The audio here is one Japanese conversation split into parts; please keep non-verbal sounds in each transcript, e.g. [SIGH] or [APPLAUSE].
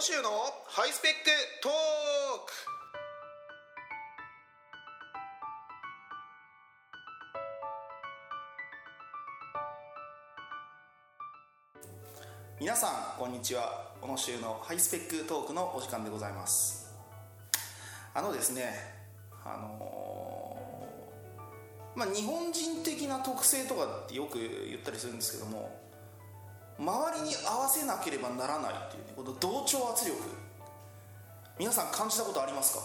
の週のハイスペックトーク。皆さんこんにちは。この週のハイスペックトークのお時間でございます。あのですねあのーまあ日本人的な特性とかってよく言ったりするんですけども周りに合わせなければならないっていうねこの同調圧力。皆さん感じたことありますか？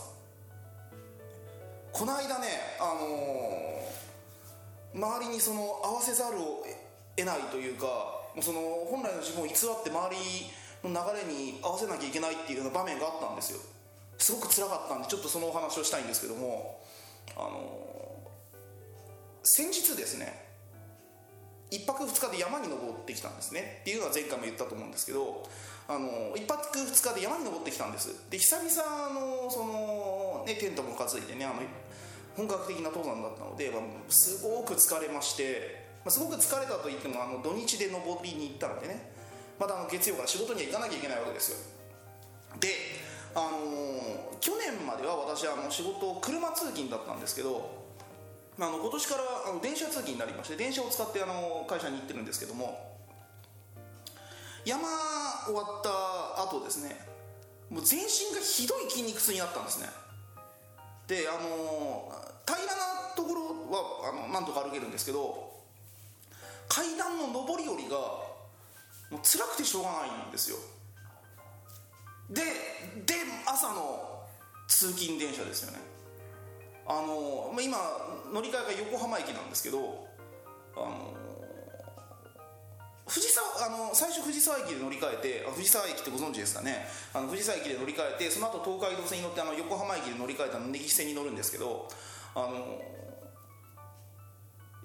この間ねあのー周りにその合わせざるを得ないというかもうその本来の自分を偽って周りの流れに合わせなきゃいけないっていうような場面があったんですよ。すごく辛かったんでちょっとそのお話をしたいんですけどもあのー先日ですね1泊2日で山に登ってきたんですね。っていうのは前回も言ったと思うんですけどあの1泊2日で山に登ってきたんです。で久々のその、ね、テントも担いでねあの本格的な登山だったので、まあ、すごく疲れまして、まあ、すごく疲れたといってもあの土日で登りに行ったのでねまたあの月曜から仕事には行かなきゃいけないわけですよ。であの去年までは私はあの仕事車通勤だったんですけどあ、の今年からあの電車通勤になりまして電車を使ってあの会社に行ってるんですけども山終わった後ですねもう全身がひどい筋肉痛になったんですね。であの平らなところはあのなんとか歩けるんですけど階段の上り下りがもう辛くてしょうがないんですよ。でで朝の通勤電車ですよね。あのまあ今乗り換えが横浜駅なんですけどあの藤沢あの最初藤沢駅で乗り換えてあ藤沢駅ってご存知ですかね。あの藤沢駅で乗り換えてその後東海道線に乗ってあの横浜駅で乗り換えた根岸線に乗るんですけどあの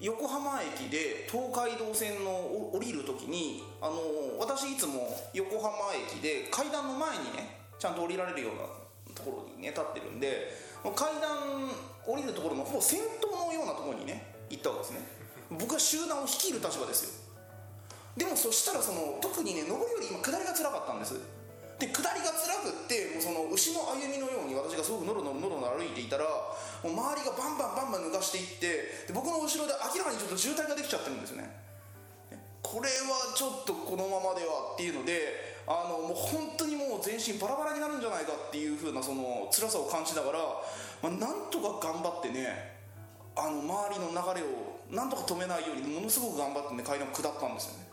横浜駅で東海道線の降りる時にあの私いつも横浜駅で階段の前にねちゃんと降りられるようなところにね立ってるんで階段降りるところのほぼ先頭のようなところにね行ったわけですね。僕は集団を率いる立場ですよ。でもそしたらその特にね上りより今下りが辛かったんです。で下りが辛くってもうその牛の歩みのように私がすごくノロノロノロノロ歩いていたらもう周りがバンバンバンバン抜かしていってで僕の後ろで明らかにちょっと渋滞ができちゃってるんですよねこれはちょっとこのままではっていうのであのもう本当にもう全身バラバラになるんじゃないかっていう風なその辛さを感じながら、まあ、なんとか頑張ってねあの周りの流れをなんとか止めないようにものすごく頑張ってね階段を下ったんですよね。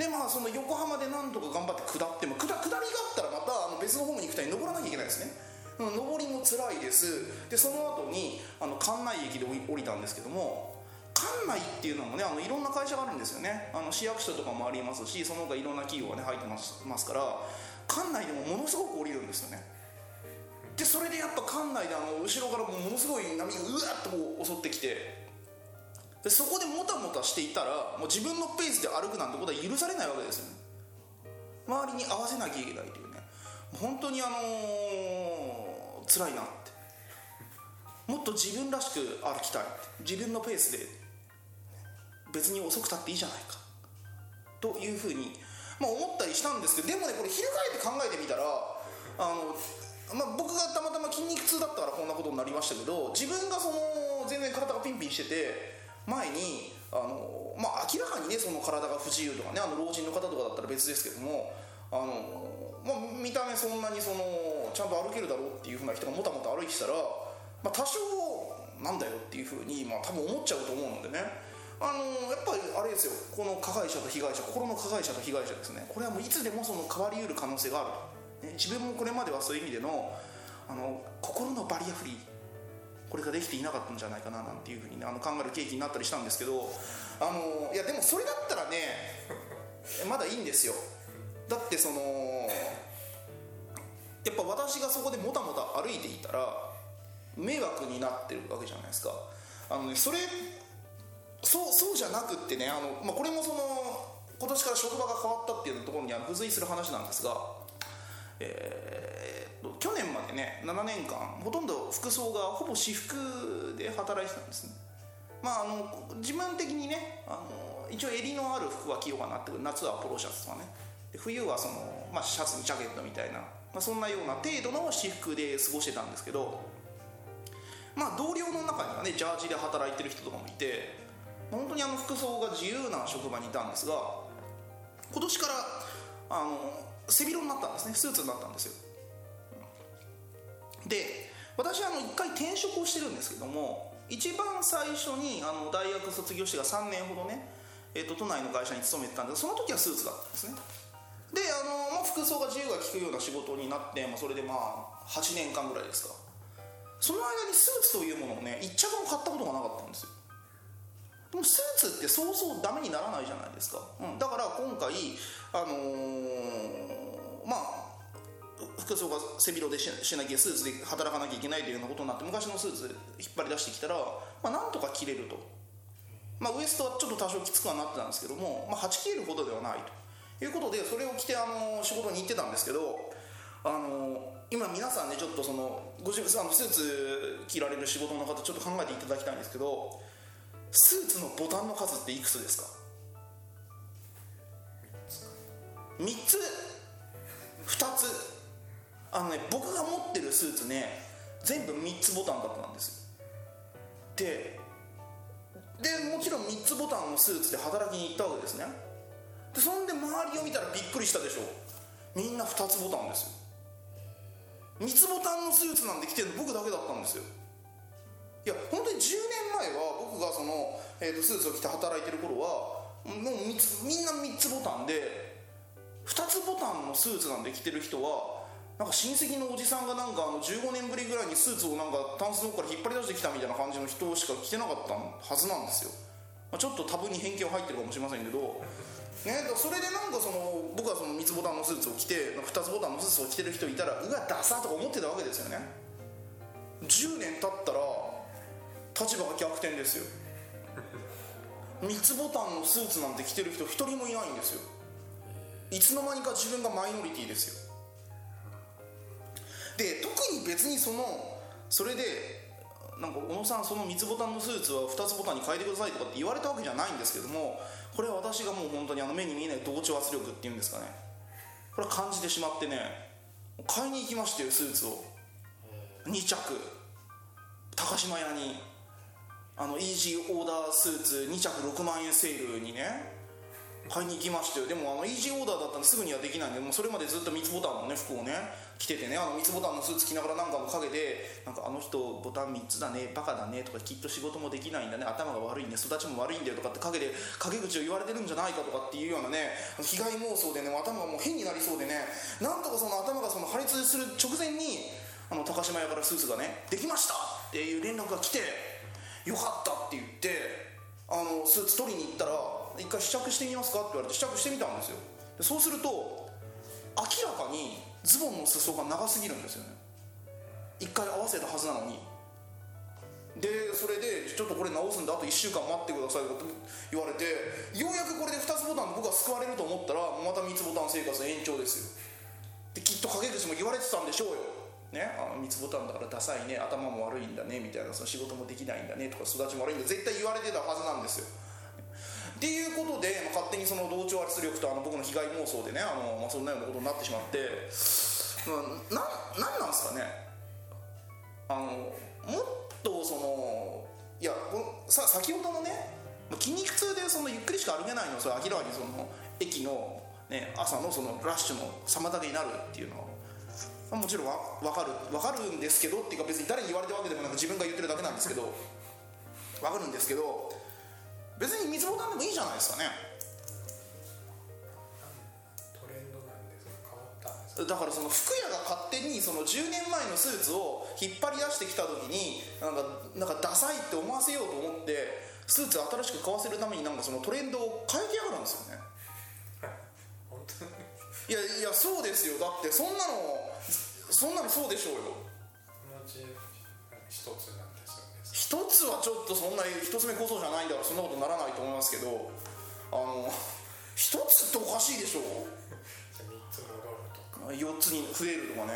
でまあその横浜でなんとか頑張って下っても下下りがあったらまたあの別のホームに行くために登らなきゃいけないですね。上りも辛いです。でその後にあの関内駅で降りたんですけども関内っていうのもねあのいろんな会社があるんですよね。あの市役所とかもありますしその他いろんな企業がね入ってますますから関内でもものすごく降りるんですよね。でそれでやっぱ関内であの後ろからもものすごい波がうわっとこう襲ってきてでそこでもたもたしていたらもう自分のペースで歩くなんてことは許されないわけですよね。周りに合わせなきゃいけないというね。本当にあのー、辛いなって。もっと自分らしく歩きたい自分のペースで。別に遅くたっていいじゃないか。というふうに、まあ、思ったりしたんですけどでもねこれ翻って考えてみたらあの、まあ、僕がたまたま筋肉痛だったからこんなことになりましたけど自分がその全然体がピンピンしてて前にあの、まあ、明らかにねその体が不自由とかねあの老人の方とかだったら別ですけどもあの、まあ、見た目そんなにそのちゃんと歩けるだろうっていうふうな人がもたもた歩いてたら、まあ、多少なんだよっていうふうに、まあ、多分思っちゃうと思うのでね。あのやっぱりあれですよ。この加害者と被害者心の加害者と被害者ですね。これはもういつでもその変わりうる可能性があると、ね、自分もこれまではそういう意味でのあの心のバリアフリーこれができていなかったんじゃないかななんていうふうに、ね、あの考える契機になったりしたんですけどあのいやでもそれだったらね [LAUGHS] まだいいんですよ。だってそのやっぱ私がそこでもたもた歩いていたら迷惑になってるわけじゃないですか。あの、ね、それそうそうじゃなくってねあの、まあ、これもその今年から職場が変わったっていうところに付随する話なんですが、えー、去年までね7年間ほとんど服装がほぼ私服で働いてたんですね。まああの自分的にねあの一応襟のある服は着ようかなって夏はポロシャツとかね。で冬はその、まあ、シャツにジャケットみたいな、まあ、そんなような程度の私服で過ごしてたんですけどまあ同僚の中にはねジャージで働いてる人とかもいて本当にあの服装が自由な職場にいたんですが今年からあの背広になったんですね。スーツになったんですよ。で私はあの1回転職をしてるんですけども一番最初にあの大学卒業してから3年ほどね、えーと、都内の会社に勤めてたんですその時はスーツだったんですね。であの、まあ、服装が自由が利くような仕事になって、まあ、それでまあ8年間ぐらいですか。その間にスーツというものをね1着も買ったことがなかったんですよ。でもスーツってそうそうダメにならないじゃないですか、うん、だから今回あのー、まあ服装が背広でしなきゃスーツで働かなきゃいけないというようなことになって昔のスーツ引っ張り出してきたら、まあ、なんとか着れると、まあ、ウエストはちょっと多少きつくはなってたんですけども、まあ、はち切れるほどではないということでそれを着てあの仕事に行ってたんですけどあの今皆さんねちょっとそのご自分あのスーツ着られる仕事の方ちょっと考えていただきたいんですけどスーツのボタンの数っていくつですか？3つ。2つ。あのね僕が持ってるスーツね全部3つボタンだったんですででもちろん3つボタンのスーツで働きに行ったわけですね。でそんで周りを見たらびっくりしたでしょみんな2つボタンですよ。3つボタンのスーツなんで着てるの僕だけだったんですよ。いや本当に10年前は僕がその、えー、とスーツを着て働いてる頃はもうみんな3つボタンで2つボタンのスーツなんで着てる人はなんか親戚のおじさんがなんかあの15年ぶりぐらいにスーツをなんかタンスの奥から引っ張り出してきたみたいな感じの人しか着てなかったはずなんですよ、まあ、ちょっと多分に偏見は入ってるかもしれませんけど。ね、それでなんかその僕はその三つボタンのスーツを着て2つボタンのスーツを着てる人いたらうわダサとか思ってたわけですよね。10年経ったら立場が逆転ですよ。三つボタンのスーツなんて着てる人一人もいないんですよ。いつの間にか自分がマイノリティですよ。で特に別にそのそれでなんか小野さんその三つボタンのスーツは2つボタンに変えてくださいとかって言われたわけじゃないんですけどもこれは私がもう本当にあの目に見えない同調圧力っていうんですかね。これ感じてしまってね買いに行きましたよスーツを。2着。高島屋に。あのイージーオーダースーツ2着6万円セールにね買いに行きましたよでもあのイージーオーダーだったんですぐにはできないんでもうそれまでずっと三つボタンのね服をね着ててねあの三つボタンのスーツ着ながらなんかの陰でなんかあの人ボタン3つだねバカだねとかきっと仕事もできないんだね頭が悪いね育ちも悪いんだよとかって陰で陰口を言われてるんじゃないかとかっていうようなね被害妄想でね頭がもう変になりそうでねなんとかその頭がその破裂する直前にあの高島屋からスーツがねできましたっていう連絡が来てよかったって言ってあのスーツ取りに行ったら一回試着してみますか？って言われて試着してみたんですよ。でそうすると明らかにズボンの裾が長すぎるんですよね。一回合わせたはずなのに。でそれでちょっとこれ直すんであと1週間待ってくださいと言われてようやくこれで2つボタンで僕は救われると思ったらまた3つボタン生活延長ですよ。できっと陰口も言われてたんでしょうよ。ね、あの3つボタンだからダサいね頭も悪いんだねみたいなその仕事もできないんだねとか育ちも悪いんだ絶対言われてたはずなんですよ。っていうことで、まあ、勝手にその同調圧力とあの僕の被害妄想でねあの、まあ、そんなようなことになってしまって、まあ、ななんなんですかね。あのもっとそのいやさ先ほどのね筋肉痛でそのゆっくりしか歩けないのそれ明らかにその駅の、ね、朝のそのラッシュの妨げになるっていうのはもちろんわ分かる分かるんですけどっていうか別に誰に言われたわけでもなく自分が言ってるだけなんですけど分かるんですけど別に水ボタンでもいいじゃないですかね。トレンドなんでその変わったんですだからその服屋が勝手にその10年前のスーツを引っ張り出してきた時になんかなんかダサいって思わせようと思ってスーツ新しく買わせるためになんかそのトレンドを変えてやがるんですよねいやいやそうですよ。だってそんなのそんなのそうでしょうよ。一つなん一つはちょっとそんな一つ目こそじゃないんだからそんなことにならないと思いますけどあの一つっておかしいでしょ3つ戻るとか。4つに増えるとかね。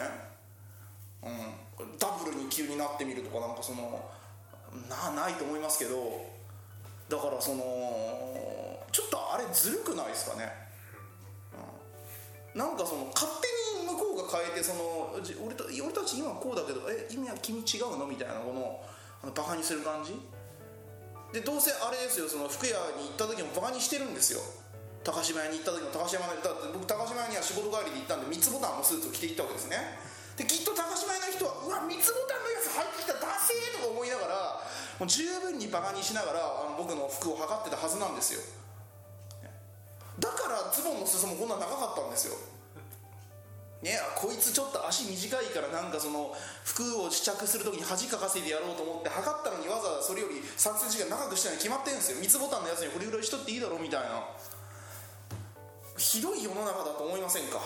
うん。ダブルに急になってみるとかなんかそのなないと思いますけどだからそのちょっとあれずるくないですかね、なんかその勝手に向こうが変えてその俺た俺たち今こうだけどえ今君違うのみたいなこのあのバカにする感じ？でどうせあれですよその服屋に行った時もバカにしてるんですよ。高島屋に行った時も高島屋だって僕高島屋には仕事帰りで行ったんで3つボタンのスーツを着て行ったわけですね。できっと高島屋の人はうわ3つボタンのやつ入ってきたダセーとか思いながらもう十分にバカにしながらあの僕の服を測ってたはずなんですよ。だからズボンの裾もこんな長かったんですよ。ねこいつちょっと足短いからなんかその服を試着する時に恥かかせてやろうと思って測ったのにわざわざそれより3センチが長くしたに決まってるんですよ。三つボタンのやつにこれぐらいしとっていいだろうみたいな。ひどい世の中だと思いませんか？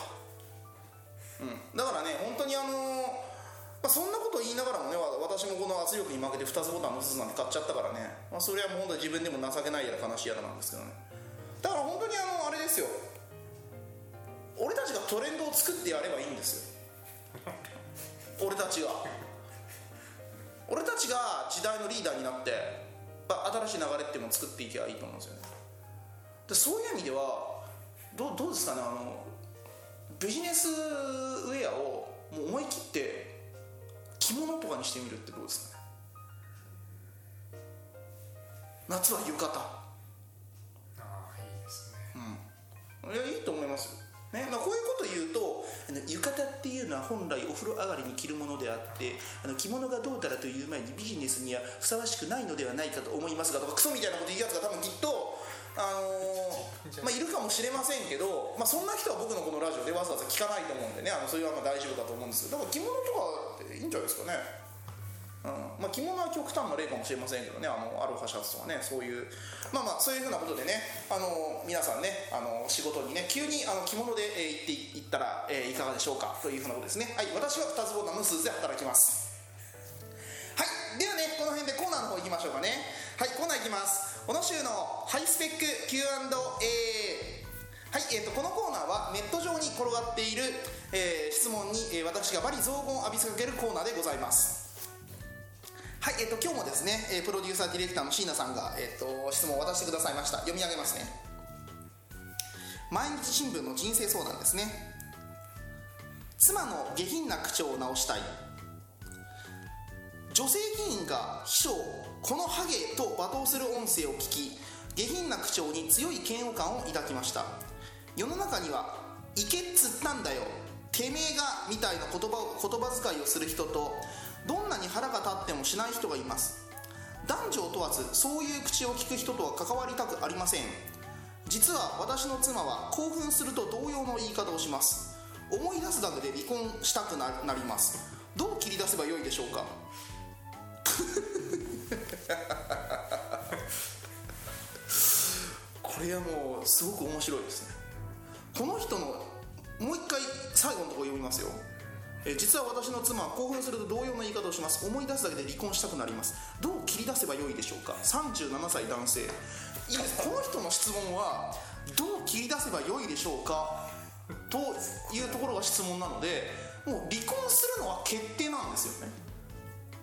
うん。だからね本当にあのまあ、そんなこと言いながらもね私もこの圧力に負けて2つボタンのスーツなんて買っちゃったからね、まあ、それはもう本当に自分でも情けないやら悲しいやらなんですけどね。だから本当にあのあれですよ。俺たちがトレンドを作ってやればいいんですよ。俺たちが。俺たちが時代のリーダーになって新しい流れっていうのを作っていけばいいと思うんですよね。でそういう意味ではどどうですかね？あのビジネスウェアをもう思い切って着物とかにしてみるってどうですかね？夏は浴衣。いやいいと思います。よねまあ、こういうこと言うとあの浴衣っていうのは本来お風呂上がりに着るものであってあの着物がどうたらという前にビジネスにはふさわしくないのではないかと思いますがとかクソみたいなこと言うやつが多分きっとあのー [LAUGHS] まあ、いるかもしれませんけど、まあ、そんな人は僕のこのラジオでわざわざ聞かないと思うんでねあのそれはまあ大丈夫だと思うんですけどだから着物とかっていいんじゃないですかねまあ、着物は極端な例かもしれませんけどね。あのアロハシャツとかね。そういう。まあまあそういうふうなことでね。あの皆さんねあの仕事にね急にあの着物で、えー、行っていったら、えー、いかがでしょうか。というふうなことですね。はい。私は2つボタンのスーツで働きます。はい。ではねこの辺でコーナーの方行きましょうかね。はい。コーナー行きます。この週のハイスペック Q&A はい、えーと、このコーナーはネット上に転がっている、えー、質問に、えー、私がバリ雑言を浴びせかけるコーナーでございます。はい、えっと、今日もですね、えプロデューサーディレクターの椎名さんが、えっと、質問を渡してくださいました。読み上げますね。毎日新聞の人生相談ですね。妻の下品な口調を直したい。女性議員が秘書をこのハゲと罵倒する音声を聞き下品な口調に強い嫌悪感を抱きました。世の中には「いけっつったんだよ」「てめえが」みたいな言葉言葉遣いをする人とどんなに腹が立ってもしない人がいます。男女を問わずそういう口を聞く人とは関わりたくありません。実は私の妻は興奮すると同様の言い方をします。思い出すだけで離婚したくなります。どう切り出せばよいでしょうか？[LAUGHS] これはもうすごく面白いですね。この人のもう一回最後のところ読みますよ。え実は私の妻は興奮すると同様の言い方をします。思い出すだけで離婚したくなります。どう切り出せばよいでしょうか？37歳男性。いいですこの人の質問はどう切り出せばよいでしょうか？というところが質問なのでもう離婚するのは決定なんですよね。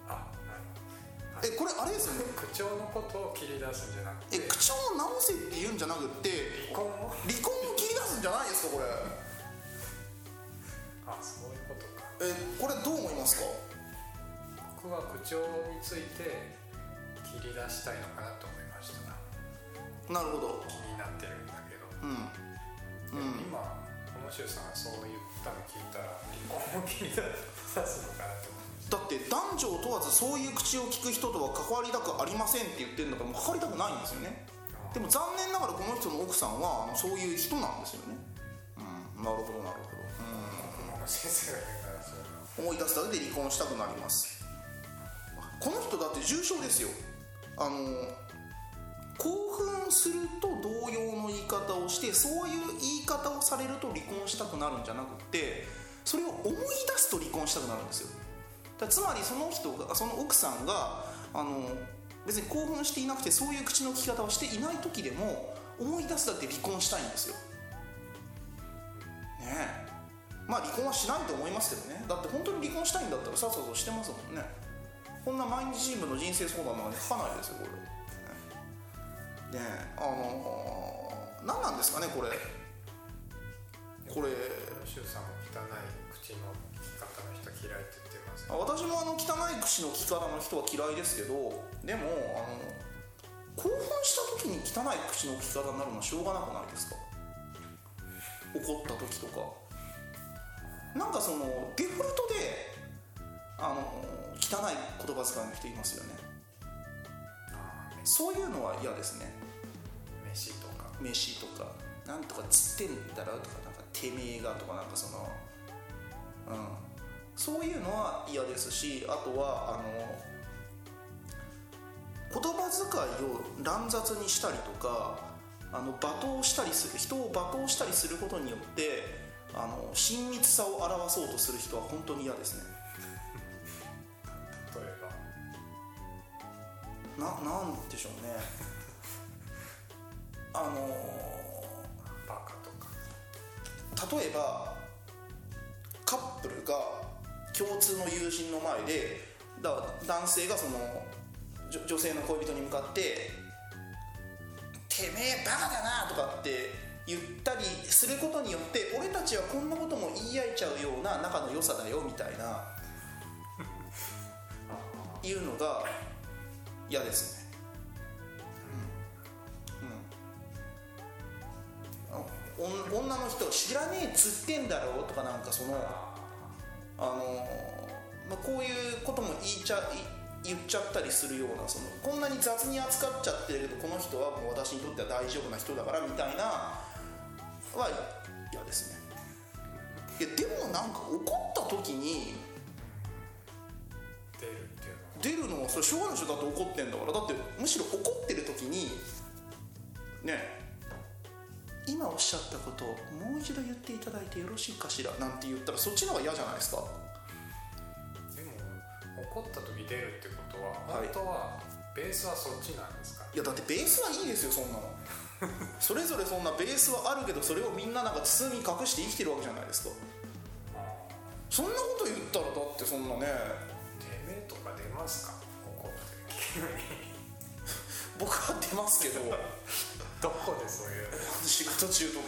あえこれあれですよね？口調のことを切り出すんじゃなくて。え口調を直せって言うんじゃなくって離婚を？離婚を切り出すんじゃないですかこれ。あそういうことかえこれどう思いますか？僕は口調について切り出したいのかなと思いました。なるほど。気になってるんだけど、うん。でも今この周さんがそう言ったの聞いたら離婚を切り出さすのかなと思だって男女を問わずそういう口を聞く人とは関わりたくありませんって言ってるんだからもう関わりたくないんですよね。たでも残念ながらこの人の奥さんはそういう人なんですよね。うん。なるほどなるほど。僕も先生が思い出すだけで離婚したくなります。この人だって重症ですよ。あの興奮すると同様の言い方をしてそういう言い方をされると離婚したくなるんじゃなくってそれを思い出すと離婚したくなるんですよ。だつまりその人がその奥さんがあの別に興奮していなくてそういう口の利き方をしていない時でも思い出すだけで離婚したいんですよ。ねえ。まあ離婚はしないと思いますけどね。だって本当に離婚したいんだったらさっさとしてますもんね。こんな毎日新聞の人生相談なんか書かないですよこれ。ねえ。あのー何なんですかねこれ。これ。シュウさんも汚い口の利き方の人嫌いって言ってます。ね私もあの汚い口の利き方の人は嫌いですけどでもあの興奮した時に汚い口の利き方になるのはしょうがなくないですか？怒った時とかなんかそのデフォルトであの汚い言葉遣いの人いますよね。そういうのは嫌ですね。飯とか。飯とか。なんとかつってんだろとかなんかてめえがとかなんかそのうん。そういうのは嫌ですしあとはあの言葉遣いを乱雑にしたりとかあの罵倒したりする人を罵倒したりすることによってあの親密さを表そうとする人は本当に嫌ですね。例えば。ななんでしょうね。あのバカとか。例えばカップルが共通の友人の前でだ男性がその女女性の恋人に向かって「てめえバカだな」とかって言ったりすることによって俺たちはこんなことも言い合えちゃうような仲の良さだよみたいな。いうのが嫌ですね。うん、うん、女の人知らねえっつってんだろうとかなんかそのあのまあ、こういうことも言いちゃい言っちゃったりするようなそのこんなに雑に扱っちゃってるけどこの人はもう私にとっては大丈夫な人だからみたいなは嫌ですね。いやでもなんか怒った時に出るっていうのは。出るのはそれしょうがないでしょだって怒ってんだから。だってむしろ怒ってる時にね今おっしゃったことをもう一度言っていただいてよろしいかしらなんて言ったらそっちの方が嫌じゃないですか。でも怒った時出るってことははい。本当はベースはそっちなんですか、いやだってベースはいいですよそんなの [LAUGHS] それぞれそんなベースはあるけどそれをみんななんか包み隠して生きてるわけじゃないですか。そんなこと言ったらだってそんなねてめえとか出ますか？怒って急に僕は出ますけど。[LAUGHS] どこでそういう？仕事中とか。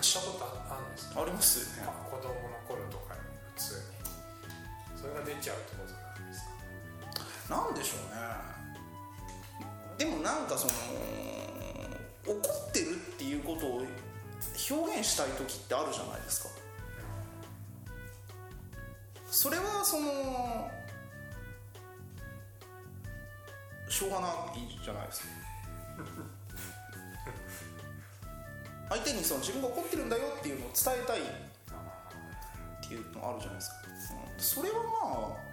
したことああるんですか、ありますよね。まあ、子供の頃とかに普通に。それが出ちゃうってことなんですか？なんでしょうね。でもなんかその怒ってるっていうことを表現したい時ってあるじゃないですか。それはそのしょうがないじゃないですか。相手にその自分が怒ってるんだよっていうのを伝えたいっていうのあるじゃないですか、うんそれはまあ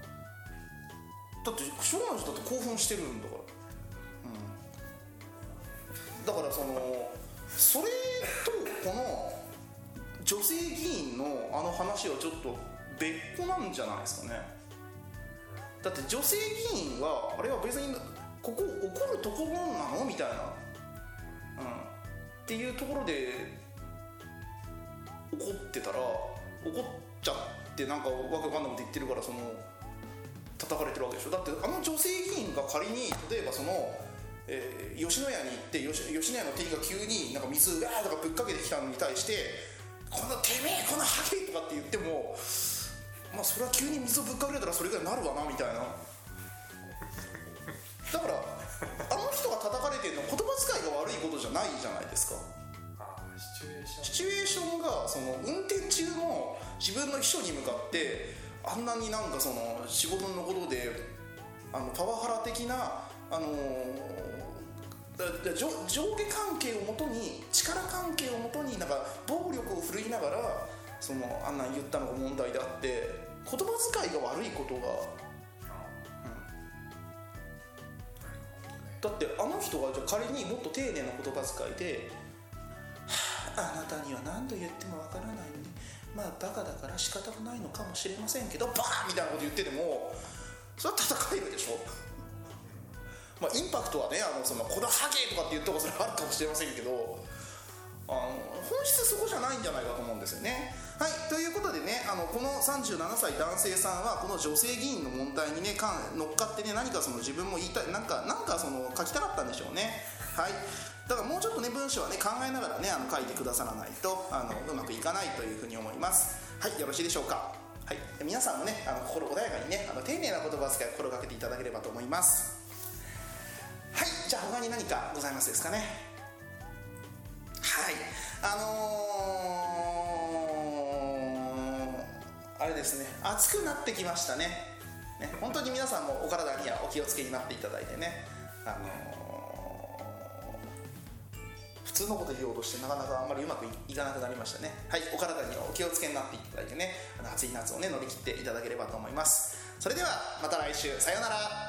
だってしょうがないでしょだって興奮してるんだから、うん、だからそのそれとこの女性議員のあの話はちょっと別個なんじゃないですかね。だって女性議員はあれは別にここ怒るところなのみたいな、うん、っていうところで怒ってたら怒っちゃってなんかわけわかんないこと言ってるからその叩かれてるわけでしょ。だってあの女性議員が仮に例えばその、えー吉野家に行って吉吉野家の店員が急になんか水うわーとかぶっかけてきたのに対して「このてめえこのハゲ!」とかって言ってもまあそれは急に水をぶっかけられたらそれぐらいなるわなみたいな。だからあの人が叩かれてるのは言葉遣いが悪いことじゃないじゃないですか。ああシチュエーション。シチュエーションがその運転中の自分の秘書に向かってあんなになんかその仕事のことであのパワハラ的なあのだだ上上下関係をもとに力関係をもとになんか暴力を振るいながらそのあんなん言ったのが問題であって言葉遣いが悪いことがだってあの人がじゃ仮にもっと丁寧な言葉遣いで「あ、なたには何度言ってもわからないのにまあバカだから仕方がないのかもしれませんけどバーン!」みたいなこと言っててもそれは戦えるでしょまあインパクトはねあのそのこのハゲとかって言ったことあるかもしれませんけどあの本質そこじゃないんじゃないかと思うんですよね。はいということでねあのこの37歳男性さんはこの女性議員の問題にねかん乗っかってね何かその自分も言いたいなんかなんかその書きたかったんでしょうね。はいだからもうちょっとね文章はね考えながらねあの書いてくださらないとあのうまくいかないというふうに思います。はいよろしいでしょうか？はい皆さんもねあの心穏やかにねあの丁寧な言葉遣いを心がけていただければと思います。はいじゃあ他に何かございますですかね？はいあのー、あれですね暑くなってきましたね。ね本当に皆さんもお体にはお気をつけになっていただいてねあのー通のこと言おうとしてなかなかあんまりうまくいかなくなりましたね。はいお体にはお気をつけになっていただいてねあの暑い夏をね乗り切っていただければと思います。それではまた来週。さようなら。